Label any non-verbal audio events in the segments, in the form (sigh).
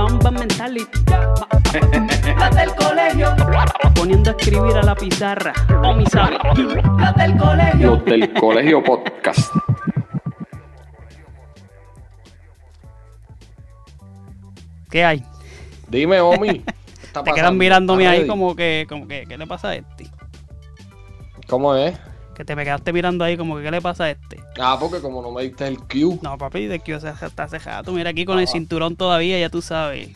Ma- Mamba mentality. La del colegio. Poniendo a escribir a la pizarra. O mi sabe. La del colegio. Los del colegio podcast. ¿Qué hay? Dime, Omi. ¿qué (laughs) está Te quedan mirándome ¿Estás ahí como que, como que, ¿qué le pasa a este? ¿Cómo es? Que te me quedaste mirando ahí como que, ¿qué le pasa a este? Ah, porque como no me diste el cue, No, papi, de que está hace rato. Mira aquí con el Ah. cinturón todavía, ya tú sabes.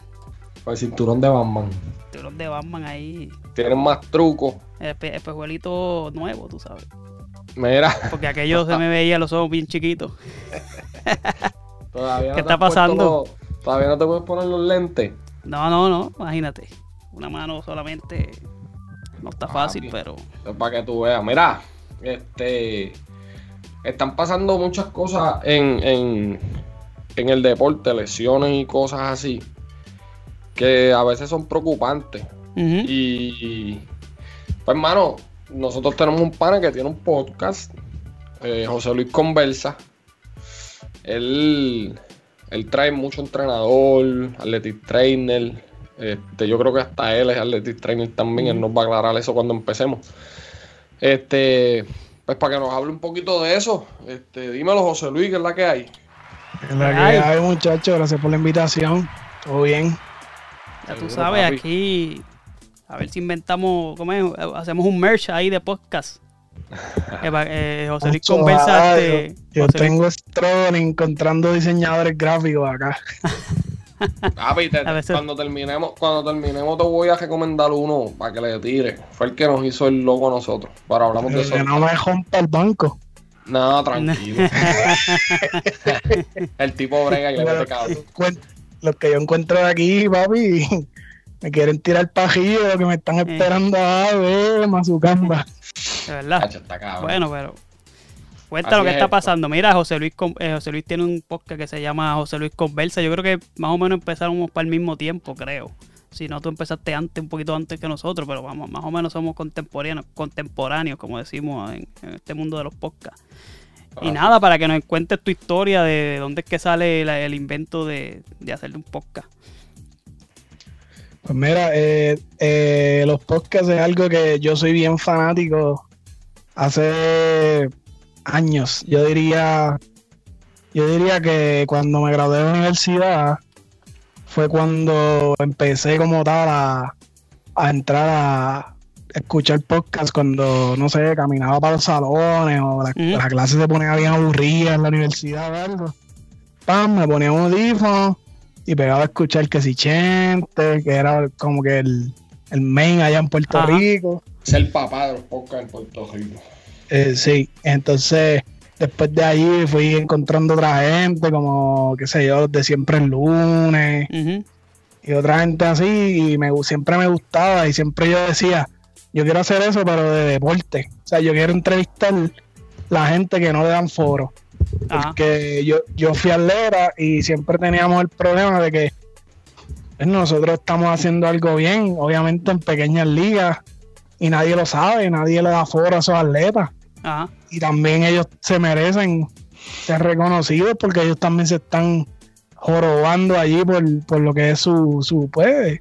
el cinturón de Batman. Cinturón de Batman ahí. Tienen más trucos. El espe- espejuelito nuevo, tú sabes. Mira, Porque aquello se me veía los ojos bien chiquitos. (laughs) todavía no ¿Qué está pasando? los- todavía no te puedes poner los lentes. No, no, no, imagínate. Una mano solamente no está fácil, Papi. pero Es para que tú veas. Mira, este. Están pasando muchas cosas en, en, en el deporte, lesiones y cosas así. Que a veces son preocupantes. Y. Pues, hermano, nosotros tenemos un pana que tiene un podcast. eh, José Luis Conversa. Él. Él trae mucho entrenador, athletic trainer. Este, yo creo que hasta él es athletic trainer también. Él nos va a aclarar eso cuando empecemos. Este, pues para que nos hable un poquito de eso. Este, dímelo, José Luis, que es la que hay. En la que Ay. hay, muchachos, gracias por la invitación. Todo bien. ya tú Seguro, sabes, papi. aquí a ver si inventamos, ¿cómo es? hacemos un merch ahí de podcast. (laughs) Eh, eh, José Luis conversa Yo José Luis- tengo Strolling encontrando diseñadores gráficos acá. (laughs) Papi, te- A veces- cuando terminemos, cuando terminemos te voy a recomendar uno para que le tire. Fue el que nos hizo el logo a nosotros. Para hablamos de eso. Que no me rompa el banco. No, tranquilo. (laughs) el tipo brega y le mete cabrón. Los que yo encuentro de aquí, papi, (laughs) me quieren tirar pajillo, que me están Eh. esperando a ver, mazucamba. de verdad. Cacho, está cabrón. Bueno, pero cuenta Así lo que es está esto. pasando. Mira, José Luis, eh, José Luis tiene un podcast que se llama José Luis Conversa. Yo creo que más o menos empezamos para el mismo tiempo, creo. Si no, tú empezaste antes, un poquito antes que nosotros, pero vamos, más o menos somos contemporáneos, contemporáneos, como decimos en, en este mundo de los podcasts. Y Ah. nada, para que nos cuentes tu historia de dónde es que sale la- el invento de, de hacerle un podcast. Pues mira, eh, eh, los podcasts es algo que yo soy bien fanático hace años. Yo diría, yo diría que cuando me gradué de la universidad fue cuando empecé como tal a, a entrar a escuchar podcasts cuando, no sé, caminaba para los salones o la, la clase se ponía bien aburrida en la universidad o algo. Pam, me ponía un audífono y pegaba a escuchar que si Chente, que era como que el, el main allá en Puerto Ajá. Rico. Es el papá de los podcasts en Puerto Rico. Eh, sí, entonces después de ahí fui encontrando otra gente, como, qué sé yo, los de siempre el lunes y otra gente así, y me, siempre me gustaba y siempre yo decía, yo quiero hacer eso, pero de deporte. O sea, yo quiero entrevistar la gente que no le dan foro. Ajá. Porque yo, yo fui atleta y siempre teníamos el problema de que pues, nosotros estamos haciendo algo bien, obviamente en pequeñas ligas, y nadie lo sabe, nadie le da foro a esos atletas. Ajá. Y también ellos se merecen ser reconocidos porque ellos también se están jorobando allí por, por lo que es su, su, pues,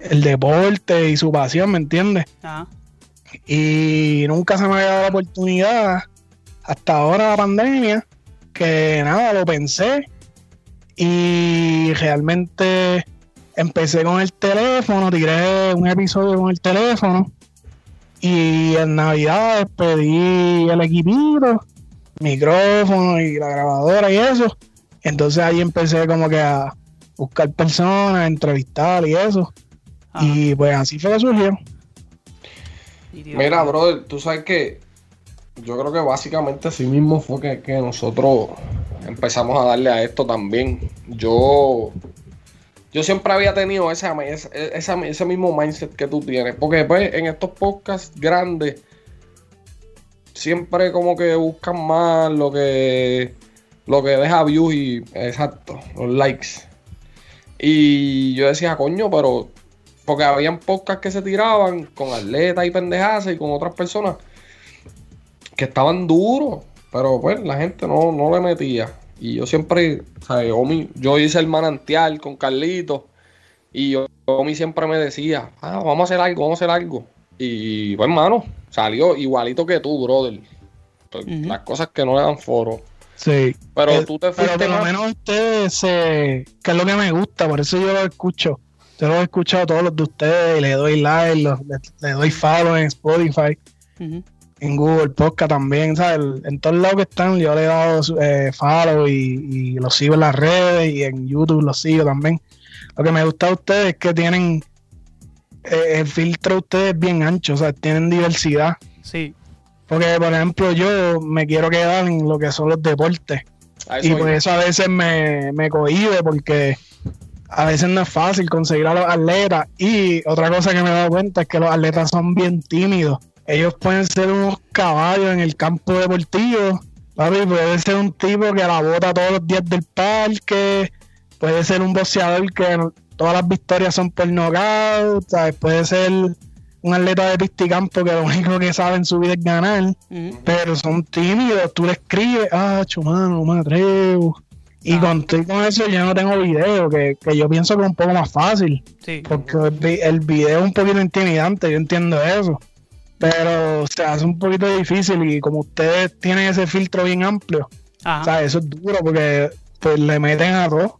el deporte y su pasión, ¿me entiendes? Ajá. y nunca se me había dado la oportunidad hasta ahora la pandemia, que nada, lo pensé y realmente empecé con el teléfono, tiré un episodio con el teléfono y en Navidad pedí el equipito, micrófono y la grabadora y eso. Entonces ahí empecé como que a buscar personas, entrevistar y eso. Y pues así fue que surgió. Mira, brother, tú sabes que yo creo que básicamente así mismo fue que, nosotros empezamos a darle a esto también. Yo yo siempre había tenido ese, ese, mismo mindset que tú tienes. Porque pues, en estos podcasts grandes, siempre como que buscan más lo que, lo que deja views y, exacto, los likes. Y yo decía, coño, pero porque habían podcasts que se tiraban con atletas y pendejas y con otras personas que estaban duros, pero pues la gente no, no le metía. Y yo siempre, ¿sabes? Omi, yo hice el manantial con Carlito y Omi siempre me decía, ah, vamos a hacer algo, vamos a hacer algo. Y pues, hermano, salió igualito que tú, brother. Pues, las cosas que no le dan foro. Sí. Pero eh, tú te fuiste Pero por lo menos ustedes, se... que es lo que me gusta, por eso yo lo escucho. Yo lo he escuchado todos los de ustedes, le doy like, le, doy follow en Spotify, en Google Podcast también, ¿sabes? En todos lados que están, yo le he dado eh, follow y, y los sigo en las redes y en YouTube los sigo también. Lo que me gusta de ustedes es que tienen eh, el filtro de ustedes bien ancho, o sea, tienen diversidad. Sí. Porque, por ejemplo, yo me quiero quedar en lo que son los deportes. Y por eso a veces me, me cohibe porque a veces no es fácil conseguir a los atletas. Y otra cosa que me he dado cuenta es que los atletas son bien tímidos. Ellos pueden ser unos caballos en el campo deportivo. Papi, puede ser un tipo que la bota todos los días del parque. Puede ser un boxeador que todas las victorias son por knockout. Puede ser un atleta de pisticampo que lo único que sabe en su vida es ganar. Pero son tímidos. Tú le escribes, ah, chumano, no me atrevo y con, con eso yo no tengo video, que, yo pienso que es un poco más fácil. Porque el, video es un poquito intimidante, yo entiendo eso. Pero se hace un poquito difícil y como ustedes tienen ese filtro bien amplio, o sea, eso es duro porque pues le meten a todo.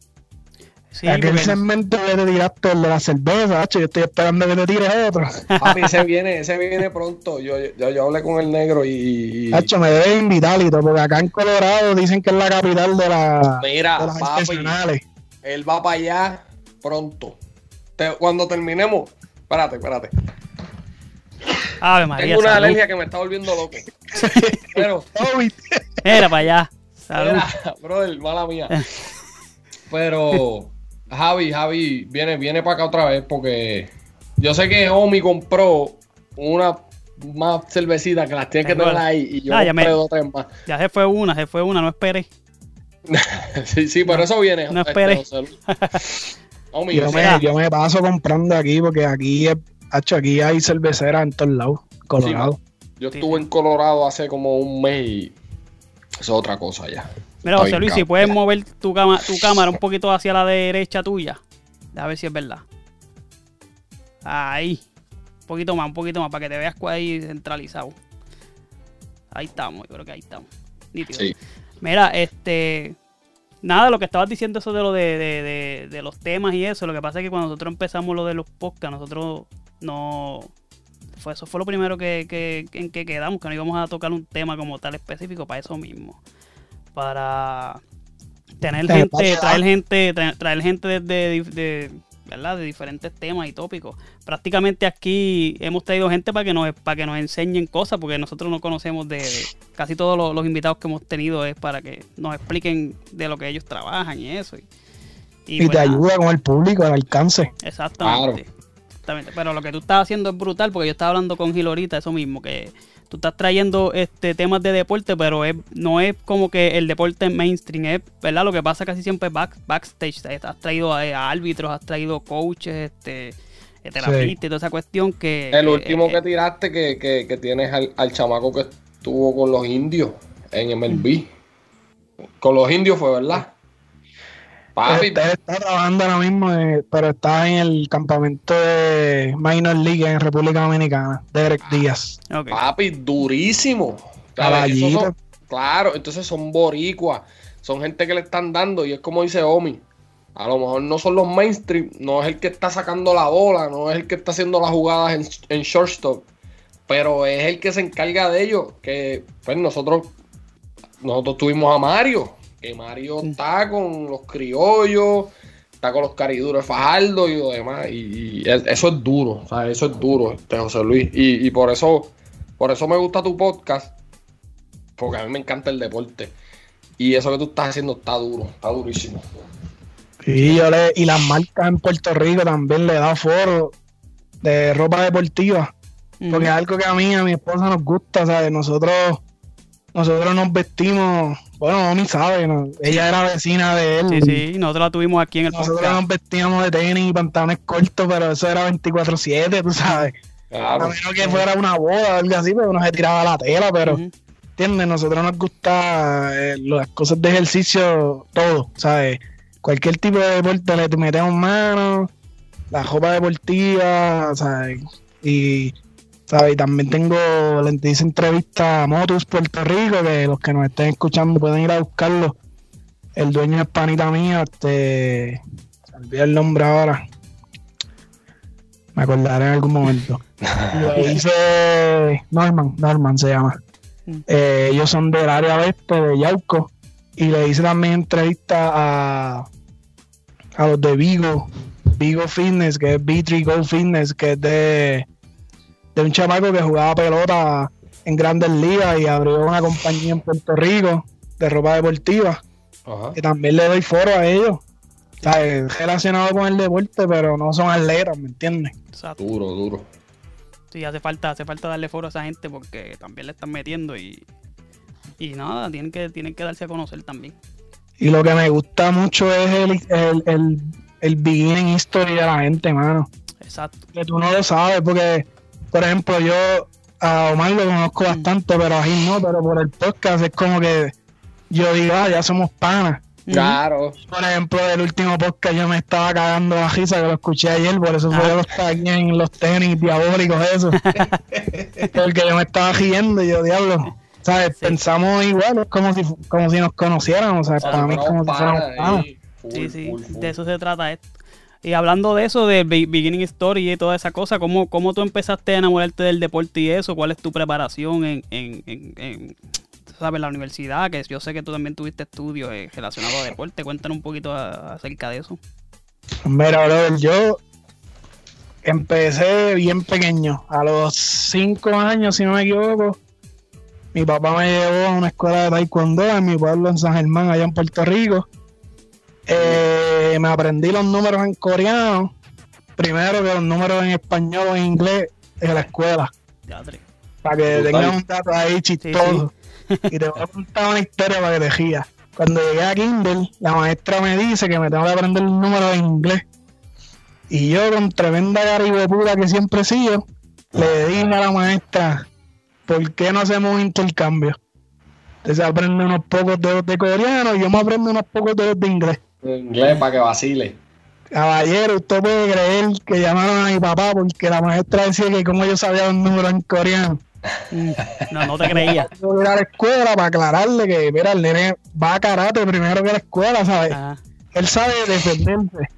Sí, Aquel segmento que te tiraste el de la cerveza, yo estoy esperando que te tires otro. (laughs) Papi, ese viene, ese viene pronto. Yo, yo, yo hablé con el negro y. Hacho, me debe invitarito, porque acá en Colorado dicen que es la capital de, la, Mira, de las papi, Él va para allá pronto. cuando terminemos. Espérate, espérate. Ave María, Tengo una alergia que me está volviendo loco. (laughs) Pero. Era para allá. Salud. Era, brother, mala mía. Pero. Javi, Javi, viene, viene para acá otra vez porque yo sé que Omi compró una más cervecita que las tiene que tener ahí y yo ah, ya compré dos tres más. Ya se fue una, se fue una, no esperé. (laughs) sí, sí, pero eso viene. No esperé. (laughs) Omi, yo, me, yo, me, paso comprando aquí porque aquí, aquí hay cerveceras en todos lados, Colorado. yo estuve en Colorado hace como un mes y eso es otra cosa ya. Mira, José Luis, si puedes mover tu, tu cámara un poquito hacia la derecha tuya. A ver si es verdad. Ahí. Un poquito más, un poquito más, para que te veas ahí centralizado. Ahí estamos, yo creo que ahí estamos. Nítido. Sí. Mira, este. Nada, lo que estabas diciendo eso de lo de, de, los temas y eso. Lo que pasa es que cuando nosotros empezamos lo de los podcasts, nosotros no. Fue, eso fue lo primero que, que, en que quedamos, que no íbamos a tocar un tema como tal específico para eso mismo para tener gente, traer gente, traer gente de, de, ¿verdad? de diferentes temas y tópicos. Prácticamente aquí hemos traído gente para que nos, para que nos enseñen cosas, porque nosotros no conocemos de, casi todos los, invitados que hemos tenido es para que nos expliquen de lo que ellos trabajan y eso. Y, te pues ayuda con el público, al alcance. Exactamente. Exactamente. Pero lo que tú estás haciendo es brutal, porque yo estaba hablando con Gil ahorita, eso mismo, que tú estás trayendo este temas de deporte, pero no es como que el deporte mainstream, es verdad lo que pasa casi siempre back, backstage. Has traído a, árbitros, has traído coaches, este eh, terapistas y toda esa cuestión que. El último que tiraste que, tienes al, chamaco que estuvo con los indios en MLB. Con los indios fue, ¿verdad? Papi, Él está trabajando ahora mismo, eh, pero está en el campamento de Minor League en República Dominicana, Derek Díaz. Ok. papi, durísimo. Son- claro, entonces son boricuas. Son gente que le están dando y es como dice Omi. A lo mejor no son los mainstream, no es el que está sacando la bola, no es el que está haciendo las jugadas en, en shortstop, pero es el que se encarga de ello. Que pues nosotros, nosotros tuvimos a Mario, que Mario está con los criollos, está con los cariduros de Fajardo y lo demás, y, y es- eso es duro, o sea, eso es duro, este José Luis, y, y por eso, por eso me gusta tu podcast, porque a mí me encanta el deporte. Y eso que tú estás haciendo está duro, está durísimo. Y, yo le, y las marcas en Puerto Rico también le da foro de ropa deportiva. Porque es algo que a mí, a mi esposa nos gusta, ¿sabes? Nosotros, nosotros nos vestimos, bueno, Omi sabe, ¿no? ella era vecina de él. Sí, sí, nosotros la tuvimos aquí en el Nosotros podcast. nos vestíamos de tenis y pantalones cortos, pero eso era 24-7, tú sabes. A Claro. menos que fuera una boda o algo así, pero uno se tiraba la tela, pero, Ujú. ¿entiendes? Nosotros nos gusta eh, las cosas de ejercicio, todo, ¿sabes? Cualquier tipo de deporte le metemos mano, la ropa deportiva, ¿sabes? Y, ¿sabes? Y también tengo, le hice entrevista a Motus Puerto Rico, que los que nos estén escuchando pueden ir a buscarlo. El dueño es panita mía, este, olvidó el nombre ahora. Me acordaré en algún momento. (laughs) Le hice Norman, Norman se llama. Mm. Eh, ellos son del área oeste de Yauco. Y le hice también entrevista a, a los de Vigo, Vigo Fitness, que es B3 Go Fitness, que es de, de un chamaco que jugaba pelota en grandes ligas y abrió una compañía en Puerto Rico de ropa deportiva. Ajá. Que también le doy foro a ellos. O sea, es relacionado con el deporte, pero no son atletas, ¿me entiendes? Exacto. Duro, duro. Sí, hace falta, hace falta darle foro a esa gente porque también le están metiendo y, y nada, tienen que, tienen que darse a conocer también. Y lo que me gusta mucho es el, el, el, el beginning history de la gente, mano. Exacto. Que tú no lo sabes, porque, por ejemplo, yo a Omar lo conozco bastante, pero a Gil no, pero por el podcast es como que yo digo, ah, ya somos panas. Claro. Por ejemplo, el último podcast yo me estaba cagando la risa que lo escuché ayer, por eso fue Ah. aquí en los tenis diabólicos, eso. (laughs) Porque yo me estaba riendo y yo, diablo. ¿Sabes? Sí. Pensamos igual, es como si, como si nos conociéramos, o sea, para mí es como si fuéramos panas. Sí, sí, de eso se trata esto. Y hablando de eso, de be- beginning story y toda esa cosa, ¿cómo, ¿cómo tú empezaste a enamorarte del deporte y eso? ¿Cuál es tu preparación en, en, en, en, ¿sabes? la universidad? Que yo sé que tú también tuviste estudios eh, relacionados a deporte. Cuéntanos un poquito acerca de eso. Mira, brother, yo empecé bien pequeño. A los cinco años, si no me equivoco, mi papá me llevó a una escuela de taekwondo en mi pueblo, en San Germán, allá en Puerto Rico. Eh, me aprendí los números en coreano. Primero que los números en español o en inglés en la escuela. Para que tengas un dato ahí chistoso. (laughs) Y te voy a contar una historia para que te rías. Cuando llegué a Kindle, la maestra me dice que me tengo que aprender el número en inglés. Y yo, con tremenda garibepura que siempre he sido, le dije a la maestra, ¿por qué no hacemos un intercambio? Entonces aprende unos pocos dedos de coreano y yo me aprendo unos pocos dedos de inglés. En inglés para que vacile. Caballero, usted puede creer que llamaron a mi papá porque la maestra decía que como yo sabía los números en coreano. No, no te creía. Yo ir a la escuela para aclararle que, mira, el nene va a karate primero que a la escuela, ¿sabes? Ajá. Él sabe defenderse,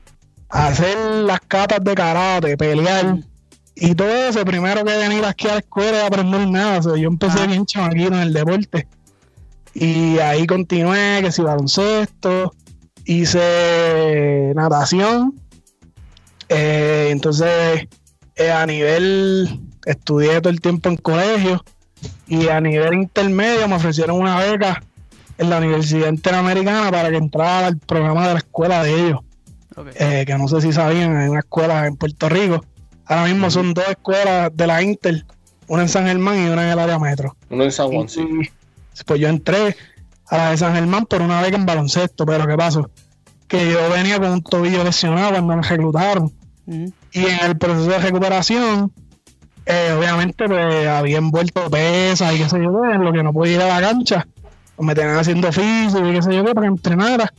hacer las catas de karate, pelear y todo eso. Primero que venir aquí a la escuela y aprender nada. O sea, yo empecé Ah. bien chamaquito en el deporte y ahí continué, que si baloncesto, hice natación. Eh, entonces, eh, a nivel, estudié todo el tiempo en colegio y a nivel intermedio me ofrecieron una beca en la Universidad Interamericana para que entrara al programa de la escuela de ellos, eh, que no sé si sabían, hay una escuela en Puerto Rico. Ahora mismo son dos escuelas de la Inter, una en San Germán y una en el área metro. Uno en San Juan, sí. Pues yo entré a la de San Germán por una beca en baloncesto, pero ¿qué pasó? Que yo venía con un tobillo lesionado cuando me reclutaron. Ujú. Y en el proceso de recuperación, eh, obviamente, pues había envuelto pesas y qué sé yo qué, en lo que no podía ir a la cancha. Pues me tenían haciendo físico y qué sé yo qué para que entrenara.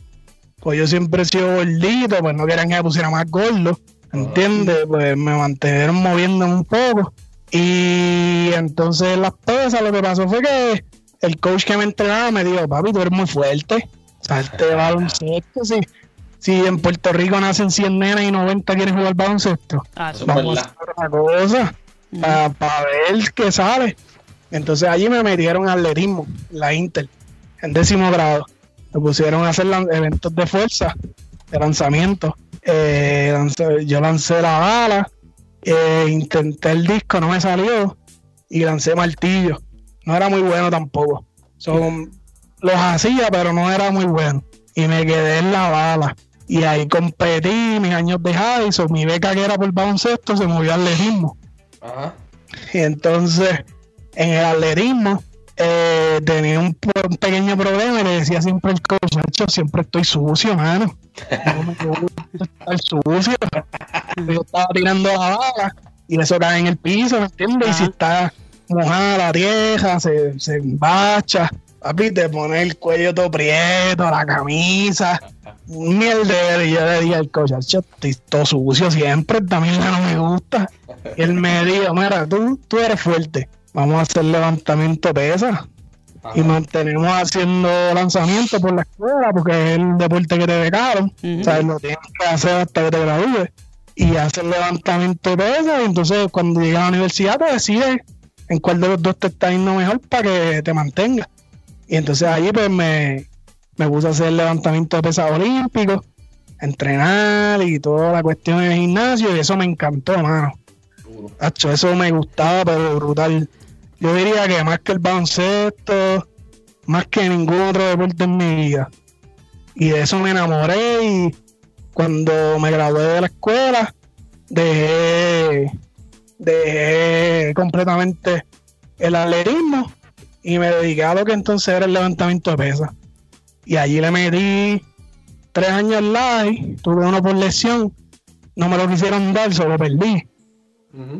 pues yo siempre he sido gordito, pues no querían que me pusiera más gordo, ¿entiendes? Pues me mantuvieron moviéndome un poco. Y entonces las pesas, lo que pasó fue que el coach que me entrenaba me dijo, papi, tú eres muy fuerte. Salte (laughs) baloncesto, si, si en Puerto Rico nacen 100 nenas y 90 quieren jugar baloncesto. Ah, Vamos a hacer otra cosa para ver qué sale. Entonces allí me metieron al atletismo, la Inter, en décimo grado. Me pusieron a hacer eventos de fuerza, de lanzamiento. Eh, lancé- yo lancé la bala, eh, intenté el disco, no me salió, y lancé martillo. No era muy bueno tampoco. Son, los hacía, pero no era muy bueno. Y me quedé en la bala. Y ahí competí mis años de high, so, mi beca que era por baloncesto se movió al atletismo. Ajá. Y entonces, en el atletismo, eh, tenía un, pequeño problema y le decía siempre al coach, "Nacho, siempre estoy sucio, mano. No me estar sucio. Yo estaba tirando la bala y eso cae en el piso, ¿me entiendes? Y si está mojada la tierra, se, se embacha. Papi, te pone el cuello todo prieto, la camisa, un mierdero. Y yo le dije al coach, "Nacho, estoy todo sucio siempre, también no me gusta. Y él me dijo, mira, tú, tú eres fuerte, vamos a hacer levantamiento de pesas y mantenemos haciendo lanzamientos por la escuela porque es el deporte que te becaron. Ujú. O sea, lo tienes que hacer hasta que te gradúes y hacer levantamiento de pesas. Y entonces, cuando llegas a la universidad, te decides en cuál de los dos te está yendo mejor para que te mantengas. Y entonces allí, pues me, me puse a hacer levantamiento de pesas olímpicos, entrenar y toda la cuestión en el gimnasio. Y eso me encantó, mano. Hacho, eso me gustaba, pero brutal. Yo diría que más que el baloncesto, más que ningún otro deporte en mi vida. Y de eso me enamoré y cuando me gradué de la escuela, dejé, dejé completamente el atletismo y me dediqué a lo que entonces era el levantamiento de pesas. Y allí le metí tres años live, tuve uno por lesión, no me lo quisieron dar, solo perdí.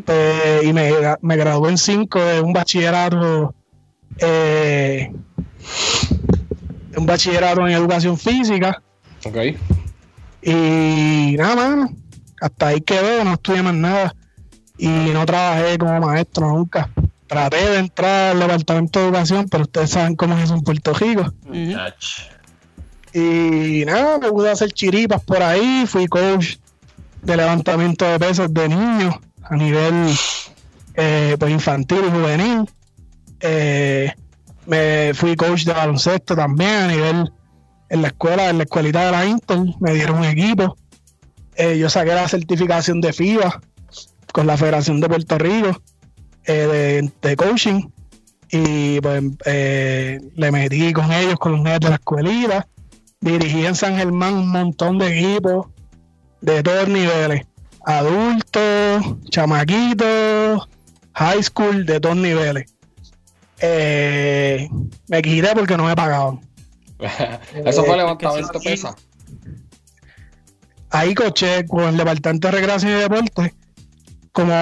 Eh, y me, me gradué en 5 de un bachillerato eh, un bachillerato en educación física Ok. y nada más hasta ahí quedé no estudié más nada y no trabajé como maestro nunca traté de entrar al departamento de educación pero ustedes saben cómo es eso en Puerto Rico y nada me pude hacer chiripas por ahí fui coach de levantamiento de pesas de niños a nivel eh, pues, infantil y juvenil. Eh, me fui coach de baloncesto también a nivel en la escuela, en la escuelita de la Inter, me dieron un equipo. Eh, yo saqué la certificación de FIBA con la Federación de Puerto Rico eh, de, de coaching y pues eh, le metí con ellos, con los nenes de la escuelita. Dirigí en San Germán un montón de equipos de todos niveles adultos, chamaquitos, high school, de todos niveles. Eh, me quité porque no me pagaban. (laughs) Eso fue levantamiento pesa. Ahí coché con el Departamento de Recreación y Deporte como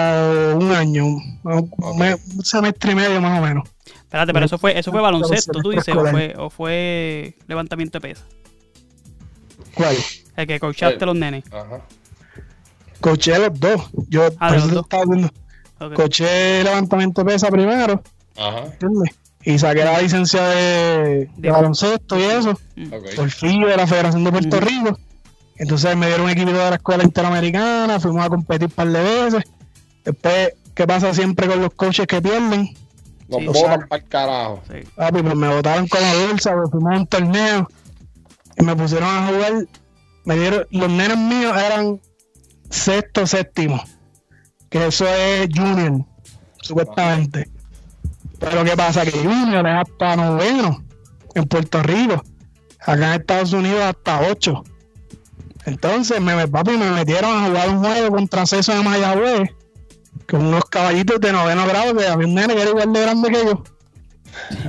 un año, un, un me- un semestre y medio más o menos. Espérate, pero eso fue, eso fue baloncesto, tú dices, o fue, o fue levantamiento de pesas. ¿Cuál? El que coachaste Eh. los nenes. Ajá. Coché los dos. Yo Ah, por eso dos. estaba viendo. Ok. Coché levantamiento de pesa primero, Ajá. ¿entiendes? Y saqué la licencia de, baloncesto y eso. Por fin de la Federación de Puerto. Rico. Entonces me dieron un equipo de la escuela interamericana, fuimos a competir un par de veces. Después, ¿qué pasa siempre con los coaches que pierden? Nos Sí. botan para el carajo. Sí. Papi, pues me botaron con la bolsa, pues fuimos a un torneo y me pusieron a jugar. Me dieron, los nenes míos eran sexto, séptimo, que eso es junior, supuestamente. Pero ¿qué pasa? Que junior es hasta noveno en Puerto Rico. Acá en Estados Unidos hasta ocho. Entonces, me, me- papi, me metieron a jugar un juego contra Ceso de Mayagüez con unos caballitos de noveno grado que había un nene que era igual de grande que yo.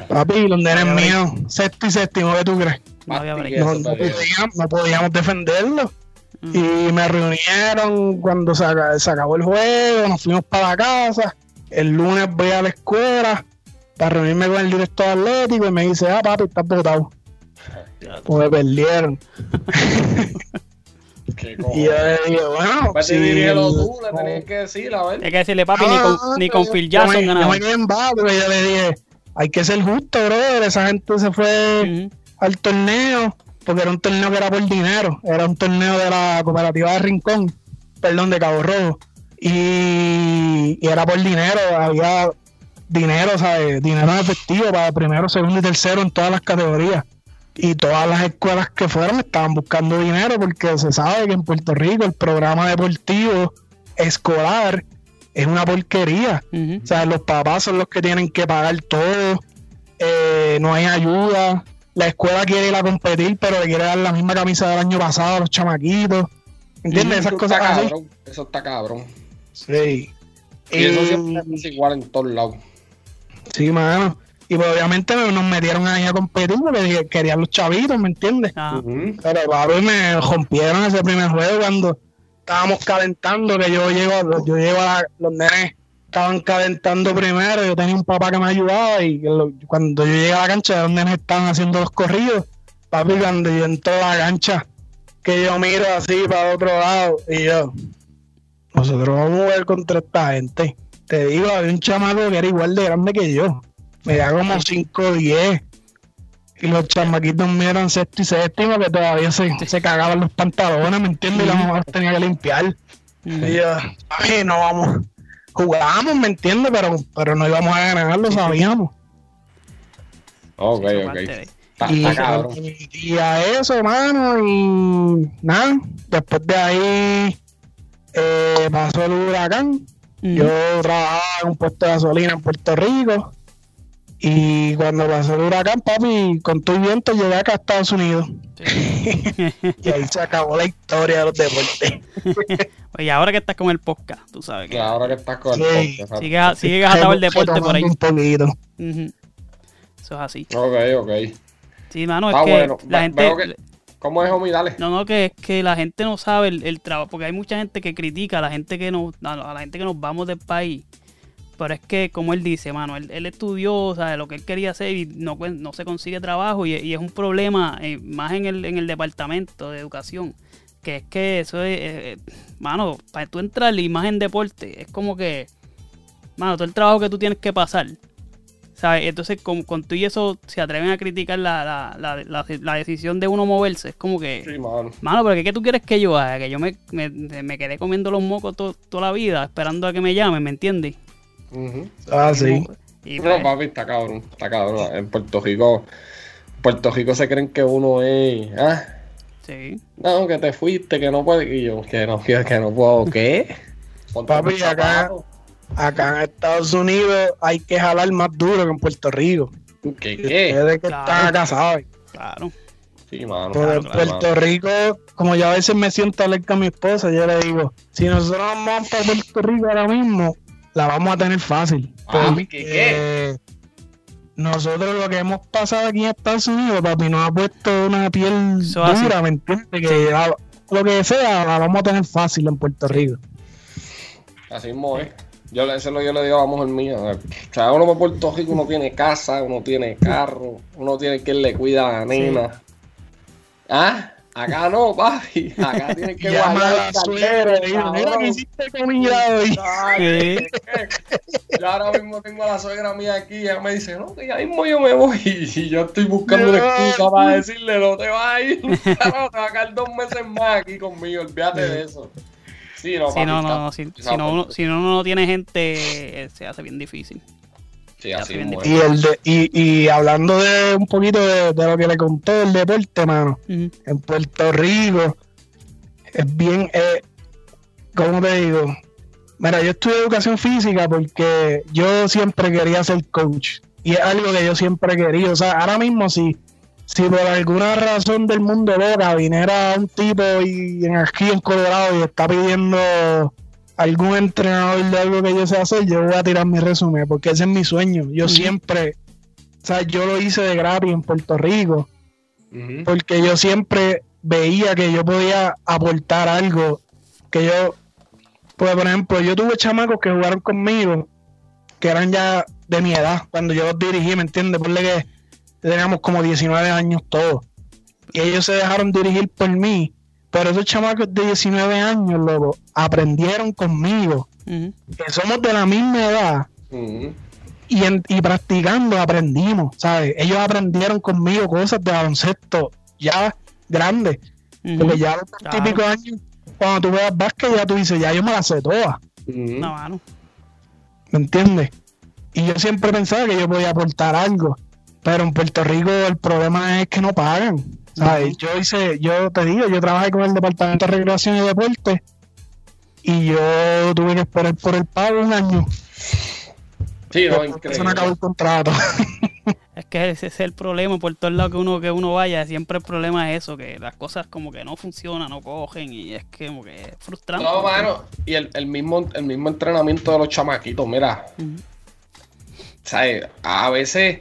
Papi, los nenes míos, sexto y séptimo, ¿qué tú crees? No podíamos, no podíamos defenderlo. Ujú. Y me reunieron cuando se, aca- se acabó el juego, nos fuimos para la casa. El lunes voy a la escuela para reunirme con el director atlético y me dice, ah, papi, estás votado. pues me perdieron. (laughs) ¿Qué (laughs) Y yo le dije, bueno, Pues si diríelo el- tú, le tenías que decir, a ver. Hay que decirle, papi, ni Ah, con, ni con yo- Phil Jackson me- ganaba. Yo me quedé en bajo, porque yo le dije, hay que ser justo, brother. Esa gente se fue al torneo, porque era un torneo que era por dinero. Era un torneo de la cooperativa de Rincón, perdón, de Cabo Rojo. Y, y era por dinero, había dinero, ¿sabes? Dinero en efectivo para primero, segundo y tercero en todas las categorías. Y todas las escuelas que fueron estaban buscando dinero porque se sabe que en Puerto Rico el programa deportivo escolar es una porquería. O sea, los papás son los que tienen que pagar todo. eh, no hay ayuda. La escuela quiere ir a competir, pero le quiere dar la misma camisa del año pasado a los chamaquitos. ¿Entiendes? Esas Eso cosas está así. cabrón. Eso está cabrón. Sí. Y eso Y- siempre es igual en todos lados. Sí, mano. Y pues obviamente nos metieron ahí a competir porque querían los chavitos, ¿me entiendes? Ujú. Pero papi, me rompieron ese primer juego cuando estábamos calentando, que yo llego, a- yo llego a los nenes estaban calentando primero, yo tenía un papá que me ayudaba y lo- cuando yo llegué a la cancha, los nenes estaban haciendo los corridos, papi, cuando yo entro a la cancha, que yo miro así para otro lado y yo, nosotros vamos a jugar contra esta gente. Te digo, había un chamaco que era igual de grande que yo, me da como 5 o 10. Y los chamaquitos míos eran sexto y séptimo que todavía se, se cagaban los pantalones, ¿me entiendes? Y la mamá los tenía que limpiar. Y yo, ay, no vamos. Jugábamos, ¿me entiendes? Pero, pero no íbamos a ganar, lo sabíamos. Ok, ok. Está, y cabrón. permitía eso, hermano. Y nada, después de ahí eh, pasó el huracán. Ujú. Yo trabajaba en un puesto de gasolina en Puerto Rico. Y cuando pasó el huracán, papi, con tu viento llegué acá a Estados Unidos. (laughs) y ahí se acabó la historia de los deportes. (laughs) Oye, ahora que estás con el podcast, tú sabes que ahora que estás con el podcast. sigue, a- sigue atado el deporte por ahí. Un poquito. Eso es así. Ok, ok. Sí, mano, es Está que bueno. la gente... que- ¿Cómo es, homie? Dale. No, no, que es que la gente no sabe el, el trabajo, porque hay mucha gente que critica a la gente que nos, a la gente que nos vamos del país. Pero es que, como él dice, mano, él, él estudió, o sea, lo que él quería hacer y no, cuen- no se consigue trabajo y, y es un problema eh, más en el, en el departamento de educación. Que es que eso es, eh, eh, mano, para tú entrar y más en deporte, es como que, mano, todo el trabajo que tú tienes que pasar. ¿Sabes? Entonces, con, con tú y eso se atreven a criticar la, la, la, la, la decisión de uno moverse. Es como que, Sí, mano. Mano, pero ¿qué, qué tú quieres que yo haga? Que yo me, me, me quedé comiendo los mocos to- toda la vida esperando a que me llamen, ¿me entiendes? Ah, sí. Y No, pues, papi, está cabrón. Está cabrón. En Puerto Rico. Puerto Rico se creen que uno es. Ah, sí. no, que te fuiste, que no puedes. Y yo, que no, que, que no puedo. ¿Qué? Papi, acá-. Acá en Estados Unidos hay que jalar más duro que en Puerto Rico. ¿Qué? ¿Qué? Ustedes que Claro. están acá saben. Claro. Sí, mano. Porque en claro, Puerto Rico, como yo a veces me siento a hablar con mi esposa, yo le digo, si nosotros vamos para Puerto Rico ahora mismo, la vamos a tener fácil. Ah, Porque, ¿qué, qué? eh, nosotros lo que hemos pasado aquí en Estados Unidos, papi, nos ha puesto una piel Eso así. dura, ¿me entiendes? Que la- lo que sea, la vamos a tener fácil en Puerto Rico. Así mismo es. Yo le, eso es lo que yo le digo a la mujer mía. O sea, uno para Puerto Rico, uno tiene casa, uno tiene carro, uno tiene quien le cuida a la nena. Ah, acá no, papi. Acá tienes que guardar la el dice, mira que hiciste comida hoy. Yo ahora mismo tengo a la suegra mía aquí y ella me dice, no, que ya mismo yo me voy. (laughs) Y yo estoy buscando una excusa para decirle, no te vas a ir. (laughs) No, te vas a quedar dos meses más aquí conmigo, olvídate de eso. Sí, no, Si papi, no, no, está- si, si no, uno, si no, uno no tiene gente, eh, se hace bien difícil. Sí, así. Y, el de, y, y hablando de un poquito de, de lo que le conté del deporte, mano, en Puerto Rico es bien, eh, ¿cómo te digo? Mira, yo estudié educación física porque yo siempre quería ser coach y es algo que yo siempre he querido. O sea, ahora mismo si, si por alguna razón del mundo loca viniera un tipo y en aquí en Colorado y está pidiendo algún entrenador de algo que yo sé hacer, yo voy a tirar mi resumen porque ese es mi sueño. Yo siempre, o sea, yo lo hice de gratis en Puerto Rico porque yo siempre veía que yo podía aportar algo que yo pues por ejemplo yo tuve chamacos que jugaron conmigo que eran ya de mi edad cuando yo los dirigí me entiendes ponle que teníamos como 19 años todos. Y ellos se dejaron dirigir por mí. Pero esos chamacos de 19 años, loco, aprendieron conmigo. Que somos de la misma edad. Y, en- y practicando aprendimos, ¿sabes? Ellos aprendieron conmigo cosas de baloncesto ya grandes. Porque ya los Claro. típicos años, cuando tú veas básquet, ya tú dices, ya yo me las sé todas. Ujú. No, mano. ¿Me entiendes? Y yo siempre pensaba que yo podía aportar algo. Pero en Puerto Rico el problema es que no pagan. ¿Sabes? Yo hice, yo te digo, yo trabajé con el Departamento de Recreación y Deporte y yo tuve que esperar por el pago un año. Sí, no, Porque se me acabó increíble. el contrato. (laughs) Es que ese es el problema por todos lados que uno que uno vaya, siempre el problema es eso, que las cosas como que no funcionan, no cogen y es que como que es frustrante. No, mano. Y el, el mismo, el mismo entrenamiento de los chamaquitos, mira. ¿sabes? A veces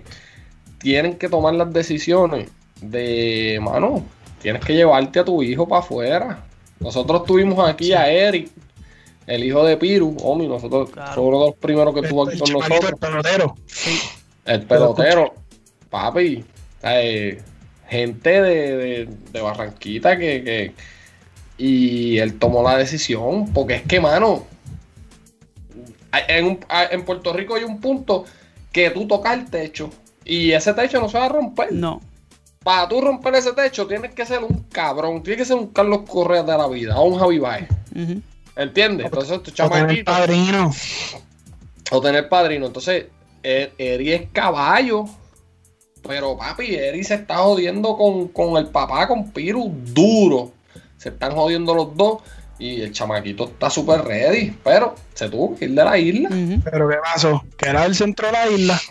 tienen que tomar las decisiones de, mano, tienes que llevarte a tu hijo para afuera. Nosotros tuvimos aquí a Eric, el hijo de Piru, Omi, nosotros Claro. de los primeros que estuvo aquí el con nosotros. el pelotero. El pelotero, papi, ¿sabes? gente de, de- de Barranquita que, que- Y él tomó la decisión, porque es que, mano, hay- en, un- en Puerto Rico hay un punto que tú tocas el techo y ese techo no se va a romper. No, Para tú romper ese techo tienes que ser un cabrón, tienes que ser un Carlos Correa de la vida, o un Javi Baez. ¿Entiendes? Entonces, tu O tener chamaquito padrino. o tener padrino. Entonces, Eri es caballo. Pero papi, Eri se está jodiendo con, con el papá, con Piru, duro. Se están jodiendo los dos. Y el chamaquito está súper ready. Pero se tuvo que ir de la isla. Pero ¿qué pasó? Que era el centro de la isla.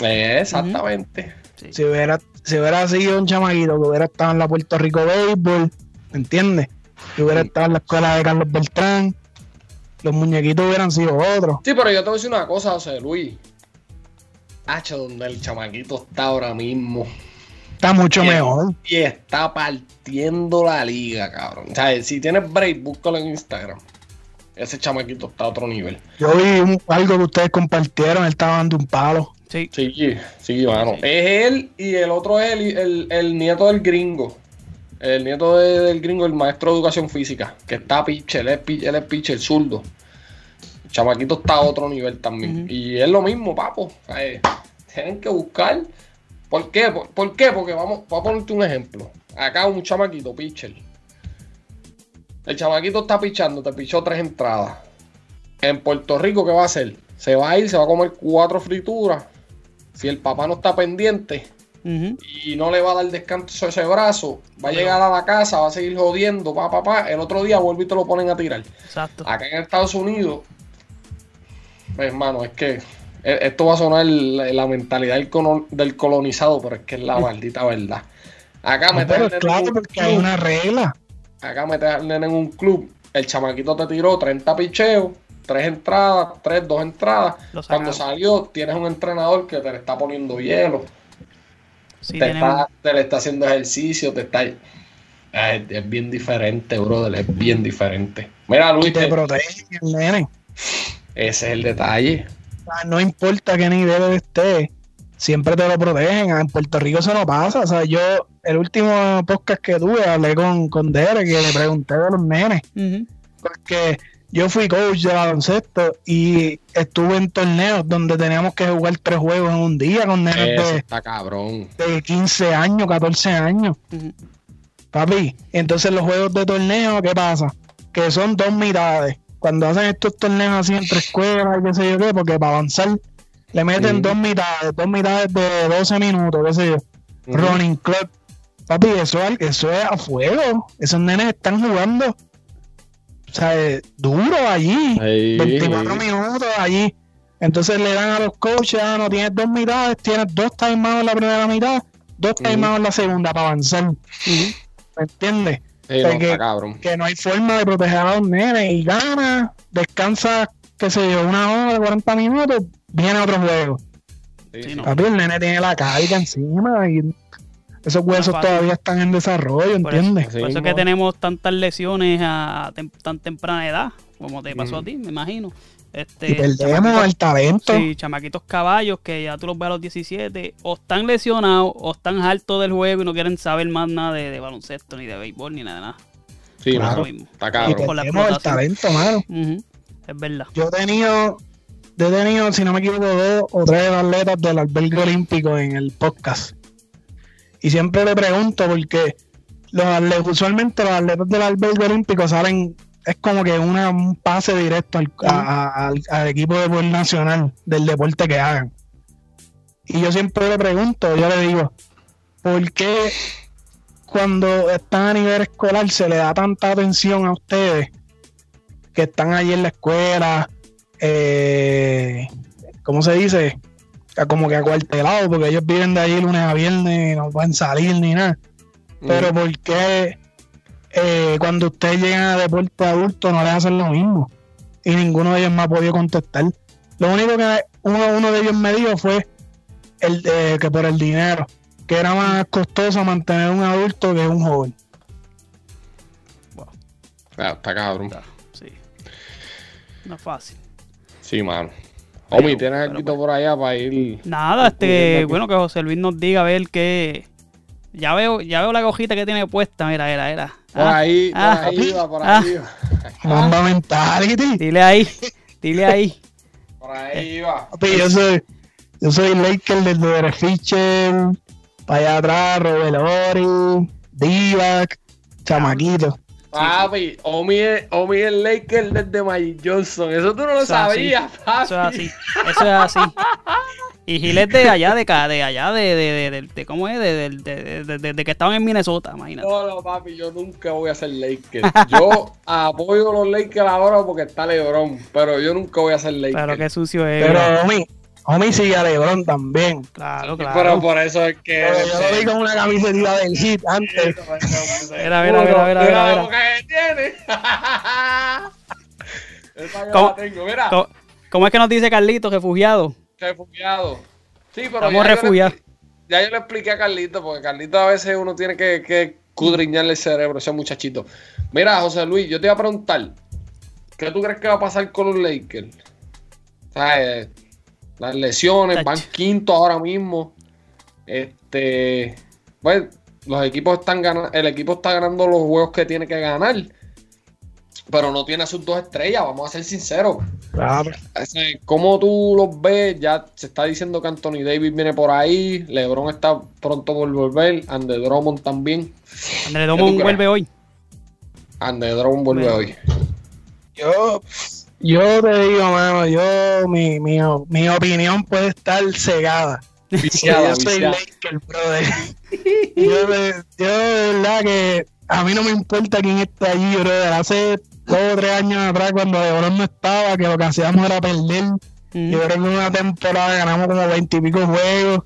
Eh, exactamente. Sí. Si hubiera, si hubiera sido un chamaquito que hubiera estado en la Puerto Rico Béisbol, ¿me entiendes? Que hubiera estado en la escuela de Carlos Beltrán, los muñequitos hubieran sido otros. Sí, pero yo te voy a decir una cosa, José Luis. Hacho, donde el chamaquito está ahora mismo. Está mucho mejor. Y está partiendo la liga, cabrón. O sea, si tienes break, búscalo en Instagram. Ese chamaquito está a otro nivel. Yo vi un- algo que ustedes compartieron, él estaba dando un palo. Sí. Sí, sí, mano. Sí. Es él y el otro es el, el- el nieto del gringo. El nieto de- del gringo, el maestro de educación física, que está pitcher, él es, pi- él es pitcher zurdo. El chamaquito está a otro nivel también. Y es lo mismo, papo. O sea, eh, tienen que buscar. ¿Por qué? ¿Por, por qué? Porque vamos, voy a ponerte un ejemplo. Acá un chamaquito, pitcher. El chamaquito está pichando, te pichó tres entradas. En Puerto Rico, ¿qué va a hacer? Se va a ir, se va a comer cuatro frituras. Si el papá no está pendiente y no le va a dar descanso a ese brazo, va a llegar a la casa, va a seguir jodiendo, pa, pa, pa. El otro día vuelve y te lo ponen a tirar. Exacto. Acá en Estados Unidos, pues, hermano, es que eh, esto va a sonar la, mentalidad del, colonizado, pero es que es la maldita verdad. Acá No, nene en claro, un porque hay una regla. acá nene en un club, el chamaquito te tiró 30 picheos, 3 entradas, 3, 2 entradas. Cuando salió, tienes un entrenador que te le está poniendo hielo, Sí, te, tenemos- está, te le está haciendo ejercicio, te está... Ah, Es, es bien diferente, brother, es bien diferente. Mira, Luis, te te- protege el nene. ese es el detalle. No importa qué nivel esté, siempre te lo protegen. En Puerto Rico eso no pasa. O sea, yo, el último podcast que tuve, hablé con, con Derek y le pregunté de los nenes. Porque yo fui coach de baloncesto y estuve en torneos donde teníamos que jugar tres juegos en un día con nenes Eso de, está cabrón. de 15 años, 14 años. Papi, entonces los juegos de torneo, ¿qué pasa? Que son dos mitades. Cuando hacen estos torneos así entre escuelas y qué sé yo qué, porque para avanzar le meten dos mitades, dos mitades de 12 minutos, qué sé yo. Running club. Papi, eso, es- eso es a fuego. Esos nenes están jugando, o sea, eh, duro allí. Ey, 24 ey. minutos allí. Entonces le dan a los coaches, ah, no tienes dos mitades, tienes dos timeouts en la primera mitad, dos timeouts en la segunda para avanzar. ¿Me entiendes? Sí, O sea, no, que- no hay forma de proteger a los nenes y gana, descansa, qué sé yo, una hora, 40 minutos, viene otro juego. Sí, no. Papi, el nene tiene la carga encima y esos huesos todavía están en desarrollo, Por eso. ¿entiendes? Por eso es que tenemos tantas lesiones a tem- tan temprana edad, como te pasó a ti, me imagino. Este, Y perdemos el talento. Sí, chamaquitos caballos que ya tú los ves a los 17 o están lesionados o están hartos del juego y no quieren saber más nada de, de baloncesto, ni de béisbol, ni nada de nada. Sí, Claro. Mismo. está y perdemos el talento, mano. Es verdad. Yo he tenido, yo he tenido, si no me equivoco, dos o tres atletas del albergue olímpico en el podcast. Y siempre le pregunto porque los atletas, usualmente los atletas del albergue olímpico salen, es como que una, un pase directo al, equipo de deporte nacional del deporte que hagan. Y yo siempre le pregunto, yo le digo, ¿por qué cuando están a nivel escolar se le da tanta atención a ustedes que están allí en la escuela, eh, ¿cómo se dice? Como que acuartelados, porque ellos viven de allí lunes a viernes y no pueden salir ni nada. Pero ¿por qué eh, cuando ustedes llegan a deporte adulto no les hacen lo mismo? Y ninguno de ellos me ha podido contestar. Lo único que uno, uno de ellos me dijo fue el, eh, que por el dinero, que era más costoso mantener un adulto que un joven. Ah, está cabrón. Sí. No es fácil. Sí, mano. Omi, ¿tienes pero algo pues. por allá para ir? Nada, este, bueno, que José Luis nos diga a ver qué. Ya veo, ya veo la cojita que tiene puesta, mira, mira, mira. Por Ah, ahí, por ah, ahí va, por ah. ahí va. (laughs) Mamba mentality. Dile ahí, dile ahí. Por ahí va. Papi, yo soy, yo soy Laker desde Derek Fisher, para allá atrás, Robert Ori, Divac, Chamaquito. Papi, Omi es, Omi es Laker desde Magic Johnson. Eso tú no lo sabías, papi. Eso es así, eso es así. Y Giles de allá, de, ca- de allá, de, de, de, de- de- ¿cómo es? De, de, de- de- de- de que estaban en Minnesota, imagínate. No, no, papi, yo nunca voy a ser Laker. Yo (laughs) apoyo a los Lakers ahora porque está LeBron, pero yo nunca voy a ser Laker. Pero qué sucio es. Pero Omi, Omi sigue a LeBron también. claro, Pero claro. por eso es que. Pero yo lo vi con una camiseta del hit antes. Mira, mira, mira, mira, mira, la mira. boca que tiene. (laughs) Esa yo ¿Cómo- la tengo, mira. ¿Cómo, es que nos dice Carlito, refugiado? Refugiado. Sí, pero Estamos ya yo le refugiados. Ya yo le expliqué a Carlito, porque Carlito a veces uno tiene que, que cudriñarle el cerebro, ese muchachito. Mira, José Luis, yo te iba a preguntar, ¿qué tú crees que va a pasar con los Lakers? ¿Sabes? Las lesiones, van quinto ahora mismo. Este, pues, los equipos están ganando, el equipo está ganando los juegos que tiene que ganar, pero no tiene a sus dos estrellas, vamos a ser sinceros. Claro. Ese, ¿Cómo tú los ves? Ya se está diciendo que Anthony Davis viene por ahí, LeBron está pronto por volver, Andy Drummond también. Domón crees? vuelve hoy. Andy Drummond vuelve Bueno. hoy. Yo, yo te digo, mano, yo, mi, mi, mi opinión puede estar cegada. Viciada, yo soy. Laker, brother. (laughs) yo, de, yo de verdad que a mí no me importa quién está allí, brother. Hace dos o tres años atrás, cuando LeBron no estaba, que lo que hacíamos era perder. Yo creo que en una temporada ganamos como veintipico juegos.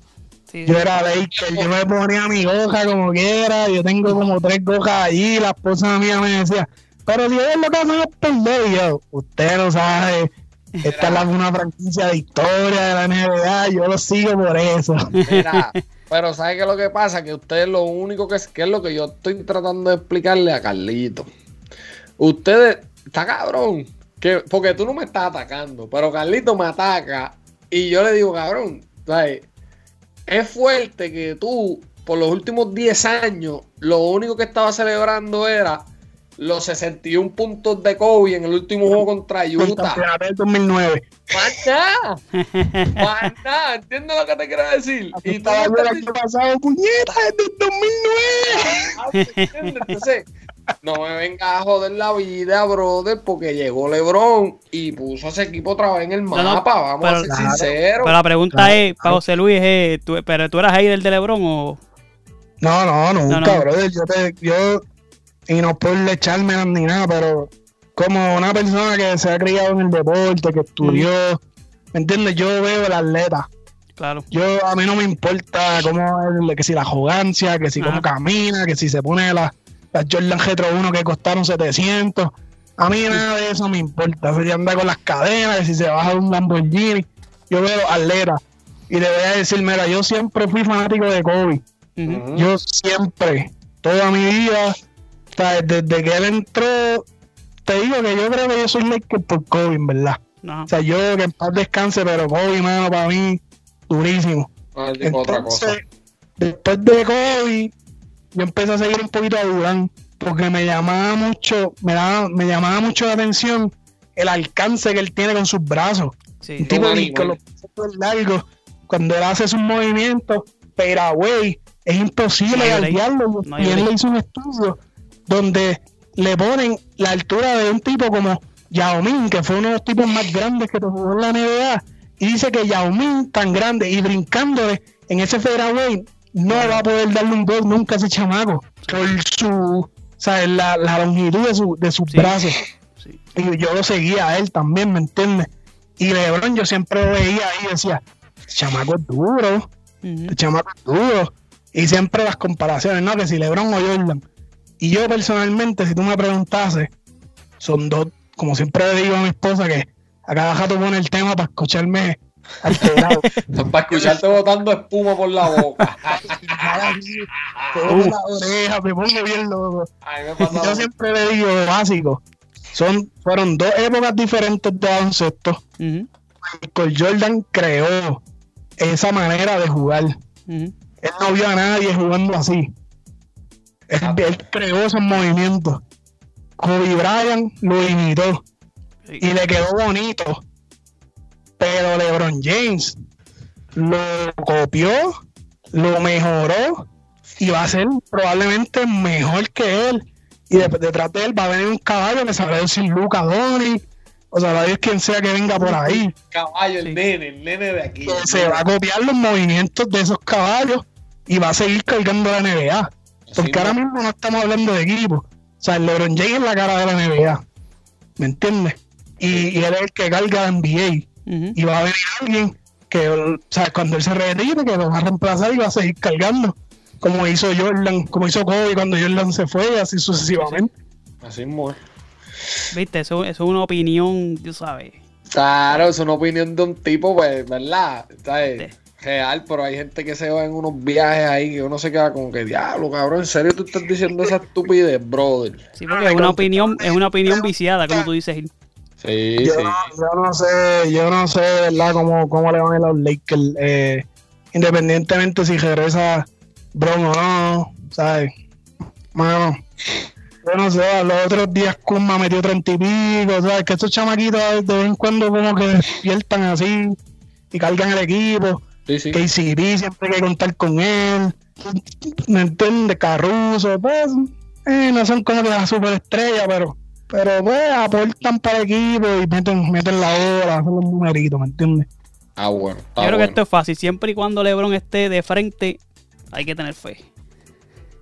Sí, Yo era Laker, yo me ponía mi goja como quiera. Yo tengo como tres gojas allí. La esposa mía me decía, pero si ellos lo que hacen es. Y yo, usted no sabe. Esta es la, una franquicia de historia de la NBA. Yo lo sigo por eso. Mira, (laughs) pero ¿sabes qué es lo que pasa? Que ustedes lo único que es, que es lo que yo estoy tratando de explicarle a Carlito. Ustedes, está cabrón, que, porque tú no me estás atacando, pero Carlito me ataca y yo le digo, cabrón, ¿sabes? es fuerte que tú, por los últimos 10 años, lo único que estabas celebrando era los 61 puntos de Kobe en el último juego contra El Utah. campeonato del 2009. Más nada. Más nada. ¿Entiendes lo que te quiero decir? Y yo estás el año pasado, puñeta, desde el 2009. Ah, ¿entiendes? Entonces, no me vengas a joder la vida, brother, porque llegó LeBron y puso a ese equipo otra vez en el no, mapa. Vamos pero- a ser Claro. sinceros. Pero la pregunta Claro, es, para. José Luis, es, ¿tú, ¿pero tú eras ahí del de Lebron o...? No, no, nunca, No, no. brother. Yo, te, yo, y no por echarme ni nada, pero como una persona que se ha criado en el deporte, que estudió, ¿me entiendes? Yo veo el atleta. Claro. Yo, a mí no me importa cómo es, que si la arrogancia, que si Ajá. cómo camina, que si se pone las las Jordan Retro 1 que costaron 700. A mí nada de eso me importa. Si anda con las cadenas, que si se baja de un Lamborghini. Yo veo atletas. Y te voy a decir, mira, yo siempre fui fanático de Kobe. Yo siempre, toda mi vida, sea, desde que él entró, te digo que yo creo que yo soy Laker por Kobe, en verdad. O sea, yo que en paz descanse, pero Kobe, mano, para mí, durísimo. Él dijo otra cosa. Entonces, después de Kobe, yo empecé a seguir un poquito a Durán, porque me llamaba mucho, me, daba, me llamaba mucho la atención el alcance que él tiene con sus brazos. Sí. Un tipo que con los brazos largos, cuando él hace sus movimientos, pero güey, es imposible No y él le hizo un estudio donde le ponen la altura de un tipo como Yao Ming, que fue uno de los tipos más grandes que jugó en la NBA, y dice que Yao Ming, tan grande, y brincándole en ese fairway, no va a poder darle un gol nunca a ese chamaco, por su, sea, la, la longitud de, su, de sus Sí. brazos. Sí. Y yo lo seguía a él también, ¿me entiendes? Y LeBron yo siempre lo veía ahí y decía, "Este chamaco es duro, este chamaco es duro. Y siempre las comparaciones, ¿no? Que si LeBron o Jordan. Y yo personalmente, si tú me preguntases, son dos, como siempre le digo a mi esposa, que a cada rato pone el tema para escucharme alterado. (laughs) Para escucharte botando espuma por la boca. (laughs) Pongo la oreja, me pongo bien loco. Yo siempre le digo, básico, son, fueron dos épocas diferentes de baloncesto. Ujú. Michael Jordan creó esa manera de jugar. Él no vio a nadie jugando así. Él, él creó esos movimientos. Kobe Bryant lo imitó Sí. y le quedó bonito. Pero LeBron James lo copió, lo mejoró y va a ser probablemente mejor que él. Y de- detrás de él va a venir un caballo que sabrá decir Luca Doni. O sea, va Dios quien sea que venga por ahí. caballo, el nene, el nene de aquí. que se va a copiar los movimientos de esos caballos y va a seguir cargando la NBA. Porque Sí, ahora no. mismo no estamos hablando de equipo. O sea, el LeBron James es la cara de la NBA. ¿Me entiendes? Y, y él es el que carga la NBA. Y va a venir alguien que, o sea, cuando él se retire, que lo va a reemplazar y va a seguir cargando. Como hizo Jordan, como hizo Kobe cuando Jordan se fue, y así sucesivamente. Así es. Viste, eso, eso es una opinión, tú sabes. Claro, es una opinión de un tipo, pues, ¿verdad? ¿Sabes? Real, pero hay gente que se va en unos viajes ahí que uno se queda como que, diablo, cabrón, ¿en serio tú estás diciendo esa estupidez, brother? Sí, porque es una opinión, es una opinión viciada, como tú dices. Gil. Sí, yo, sí. no, yo no sé, yo no sé, ¿verdad? Cómo, cómo le van a ir a los Lakers. eh, independientemente si regresa Bron o no, ¿sabes? Mano, yo no sé, los otros días Kuma metió treinta y pico, ¿sabes? Que estos chamaquitos de vez en cuando como que despiertan así y cargan el equipo. Sí, sí. KCP siempre hay que contar con él. ¿Me entiendes? Caruso, pues, eh, no son como que las superestrellas, pero, pero pues aportan para el equipo y meten, meten la hora, hacen los numeritos, ¿me entiendes? Ah, bueno. Yo creo que esto es fácil. Siempre y cuando LeBron esté de frente, hay que tener fe.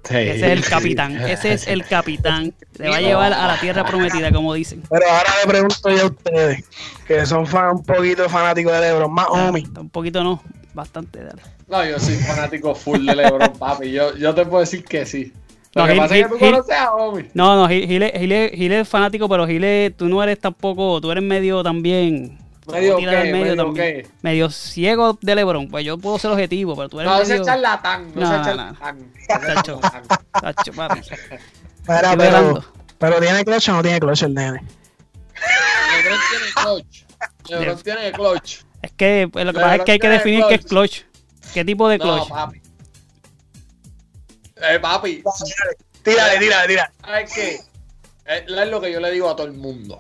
Sí. Ese es el capitán. Ese es el capitán. Se va a llevar a la tierra prometida, como dicen. Pero ahora le pregunto yo a ustedes, que son fan, un poquito fanáticos de LeBron, más Omi. Un poquito no, bastante. Dale. No, yo soy fanático full de LeBron, papi. Yo, yo te puedo decir que sí. Lo No, que Gil- pasa es que tú Gil- conoces a Omi. No, no, Gil, Gil es- Gil es- Gil es fanático, pero Gil es- tú no eres tampoco, tú eres medio también. ¿Medio qué? medio ¿Medio también. qué? Medio ciego de LeBron. Pues yo puedo ser objetivo, pero tú eres No, ese medio. es charlatán. No, No, ese no, charlatán. Tacho. Tacho, papi. (laughs) Estoy pero, pero tiene clutch o no tiene clutch el nene. LeBron tiene clutch. LeBron tiene clutch. Es que pues, lo que LeBron pasa es que hay que definir qué es clutch. ¿Qué tipo de No, clutch? papi. Eh, papi. Tírale, tírale, tírale. ¿Sabes qué? Es es lo que yo le digo a todo el mundo.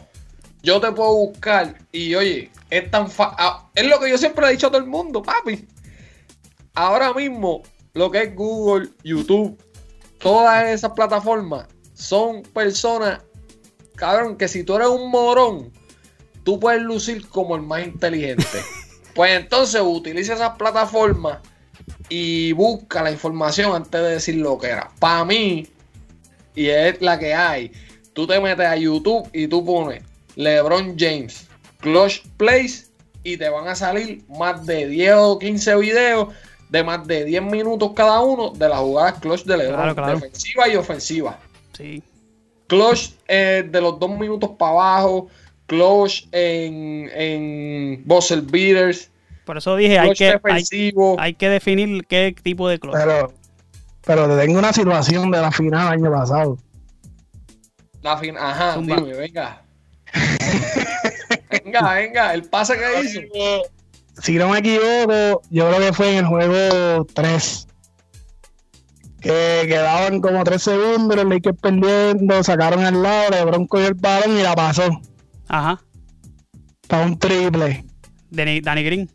Yo te puedo buscar y oye, es tan fa ah, Es lo que yo siempre le he dicho a todo el mundo, papi. Ahora mismo, lo que es Google, YouTube, todas esas plataformas son personas, cabrón, que si tú eres un morón, tú puedes lucir como el más inteligente. (laughs) pues entonces utiliza esas plataformas y busca la información antes de decir lo que era. Para mí, y es la que hay. Tú te metes a YouTube y tú pones LeBron James, Clutch Plays y te van a salir más de 10 o 15 videos de más de 10 minutos cada uno de las jugadas clutch de LeBron, Claro, claro. defensiva y ofensiva. Sí. Clutch eh, de los 2 minutos para abajo, clutch en, en buzzer beaters, Por eso dije, hay que, hay, que definir qué tipo de clutch. Pero, pero te tengo una situación de la final del año pasado. La fin- Ajá, Zumba. dime, venga. Venga, venga, el pase que hizo. Si no me equivoco, yo creo que fue en el juego 3. Que quedaban como 3 segundos, los Lakers perdiendo, sacaron al lado, LeBron cogió el balón y la pasó. Ajá. Para un triple. Danny, Danny Green.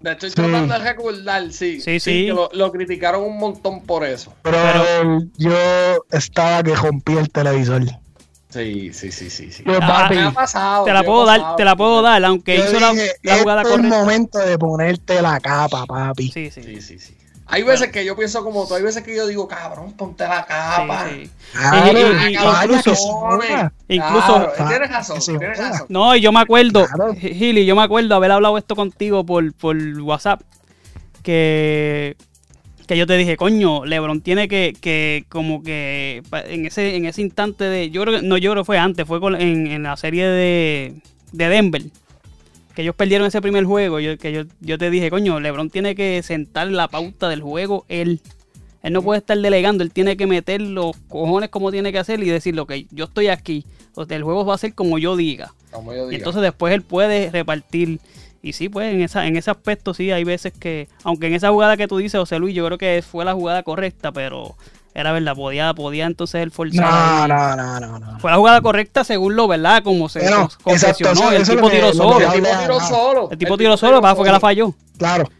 De hecho, estoy Sí. tratando de recordar, sí. Sí, sí. que lo, lo criticaron un montón por eso. Pero, Pero- yo estaba que rompí el televisor. Sí, sí, sí, sí. sí. Ah, papi, Me ha pasado. Te la puedo dar, pasado. te la puedo dar, aunque hizo la, dije, la jugada este es el correcta. momento de ponerte la capa, papi. Sí, sí. Sí, sí, sí. Hay veces que yo pienso como tú, hay veces que yo digo, cabrón, ponte la capa. Sí, sí. Claro, Y- incluso- joda. Incluso- Claro, tienes razón, tienes razón. No, y yo me acuerdo, Claro. Gili, yo me acuerdo haber hablado esto contigo por, por WhatsApp, que, que yo te dije, coño, Lebron tiene que, que como que en ese, en ese instante de, yo creo que, no, yo creo que fue antes, fue con- en, en la serie de, de Denver, que ellos perdieron ese primer juego, yo, que yo, yo te dije, coño, Lebron tiene que sentar la pauta del juego él. Él no puede estar delegando, él tiene que meter los cojones como tiene que hacer y decir, lo que yo estoy aquí, o sea, el juego va a ser como yo diga. Como yo Y diga. entonces después él puede repartir. Y sí, pues en, esa, en ese aspecto sí hay veces que, aunque en esa jugada que tú dices, José Luis, yo creo que fue la jugada correcta, pero era verdad, podía, podía entonces él forzar. No, no, no, no, no. Fue la jugada correcta según lo, ¿verdad? Como se Bueno, confesionó, exacto, el tipo tiró solo. el tipo tiró solo. El tipo tiró solo, para fue que la falló. Claro,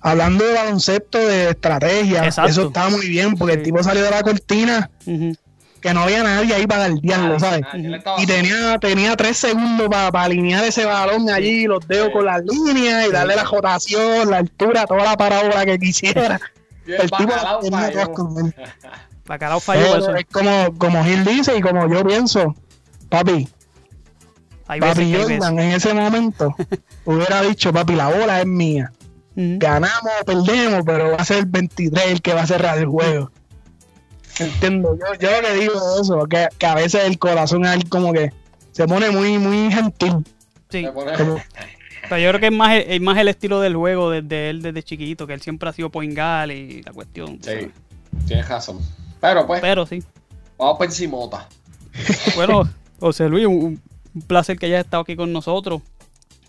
hablando de baloncesto, de estrategia, Exacto. eso estaba muy bien, porque Sí. el tipo salió de la cortina, Ujú. Que no había nadie ahí para guardiarlo, ¿sabes? Ah, Y tenía, tenía tres segundos para alinear ese balón allí, los dedos Sí. con las líneas y darle la rotación, la altura, toda la parábola que quisiera. (laughs) El tipo tenía todas con él. Bacalao falló Pero eso. es como, como Gil dice y como yo pienso, papi, Hay papi. Jordan en ese momento (laughs) hubiera dicho, papi, la bola es mía. Ganamos o perdemos, pero va a ser el 23 el que va a cerrar el juego. Entiendo, yo, yo lo que digo eso, que, que a veces el corazón ahí como que se pone muy, muy gentil. Sí. Pone- (laughs) yo creo que es más, es más el estilo del juego desde él desde chiquito, que él siempre ha sido point guard y la cuestión. Sí, sabes. tienes razón. Pero pues, Pero sí. vamos por encimota. (laughs) Bueno, José Luis, un, un placer que hayas estado aquí con nosotros.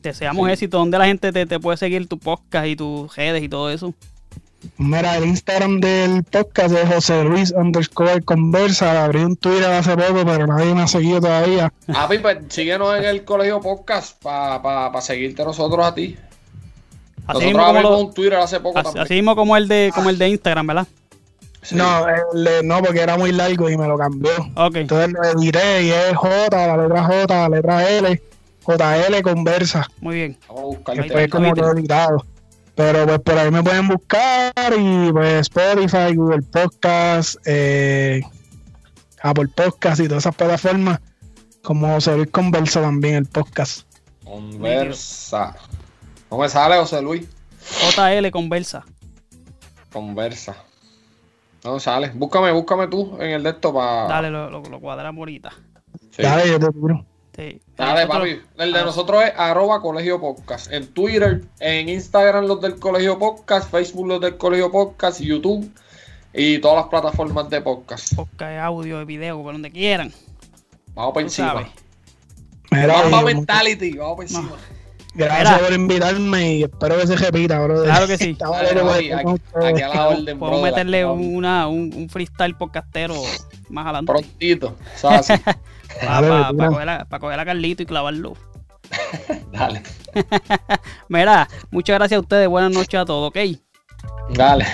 Deseamos Sí. éxito. ¿Dónde la gente te, te puede seguir tu podcast y tus redes y todo eso? Mira, el Instagram del podcast es José Luis underscore conversa. Abrí un Twitter hace poco, pero nadie me ha seguido todavía. Ah, pues síguenos en el colegio podcast para pa, pa seguirte nosotros a ti. Así nosotros mismo, como abrimos lo- un Twitter hace poco así, también. así mismo como el de como el de Instagram, ¿verdad? Sí. No, el de- no, porque era muy largo y me lo cambió. Entonces lo edité y es J, la letra J, la letra L, JL conversa. Muy bien. Vamos a buscar Ahí el Después está. como todo editado. Pero pues por ahí me pueden buscar y pues Spotify, Google Podcast, eh, Apple Podcast y todas esas plataformas. Como José Luis Conversa también el podcast. Conversa. No me sale José Luis. JL Conversa. Conversa. No sale. Búscame, búscame tú en el de esto para. Dale, lo, lo, lo cuadramos ahorita. Sí. Dale, yo te tiro. Sí. Dale, Nosotros- papi. El de Ah. nosotros es arroba colegio podcast. En Twitter, en Instagram los del colegio podcast, Facebook los del colegio podcast, YouTube y todas las plataformas de podcast. Podcast, audio, video, por donde quieran. Vamos para encima. Mira, Mamba y- Mentality, vamos para encima. gracias Mira. por invitarme y espero que se repita, bro. Claro que sí. (laughs) Aquí, a la orden, Podemos brother, meterle una, un, un freestyle podcastero más adelante. Prontito. ¿sabes? (laughs) Para tira. coger, a- pa' coger a Carlito y clavarlo. (laughs) Dale. (laughs) Mira, muchas gracias a ustedes. Buenas noches a todos, ¿ok? Dale.